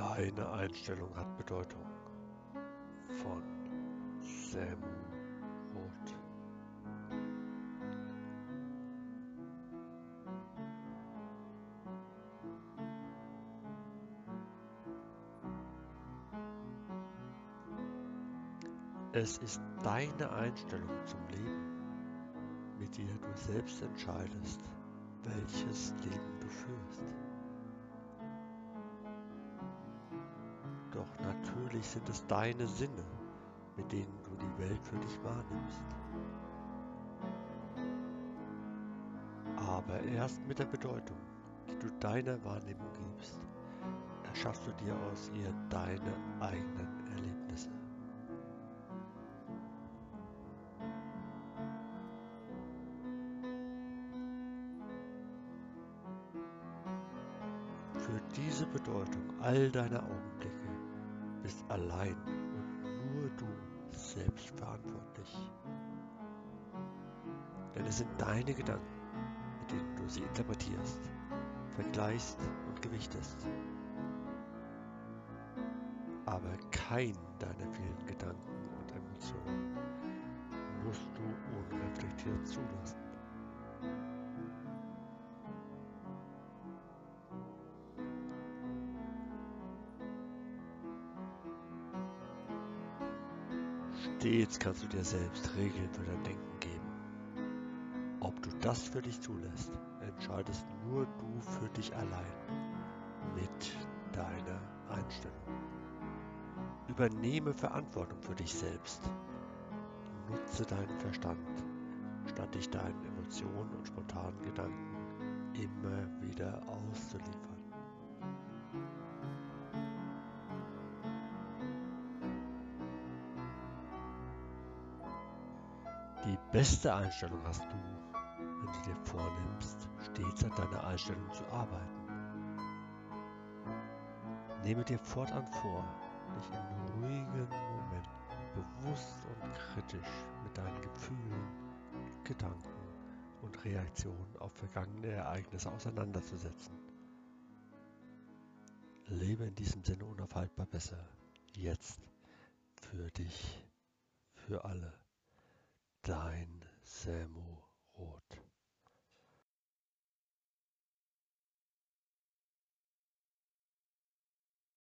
Deine Einstellung hat Bedeutung. Von Sam Roth. Es ist deine Einstellung zum Leben, mit der du selbst entscheidest, welches Leben du führst. Doch natürlich sind es deine Sinne, mit denen du die Welt für dich wahrnimmst. Aber erst mit der Bedeutung, die du deiner Wahrnehmung gibst, erschaffst du dir aus ihr deine eigenen Erlebnisse. Für diese Bedeutung all deiner Augenblicke bist allein und nur du selbst verantwortlich. Denn es sind deine Gedanken, mit denen du sie interpretierst, vergleichst und gewichtest. Aber kein deiner vielen Gedanken und Emotionen musst du unreflektiert zulassen. Stets kannst du dir selbst Regeln für dein Denken geben. Ob du das für dich zulässt, entscheidest nur du für dich allein mit deiner Einstellung. Übernehme Verantwortung für dich selbst. Nutze deinen Verstand, statt dich deinen Emotionen und spontanen Gedanken immer wieder auszuliefern. Die beste Einstellung hast du, wenn du dir vornimmst, stets an deiner Einstellung zu arbeiten. Nehme dir fortan vor, dich in ruhigen Momenten bewusst und kritisch mit deinen Gefühlen, Gedanken und Reaktionen auf vergangene Ereignisse auseinanderzusetzen. Lebe in diesem Sinne unaufhaltbar besser. Jetzt. Für dich. Für alle. Dein Samu Roth.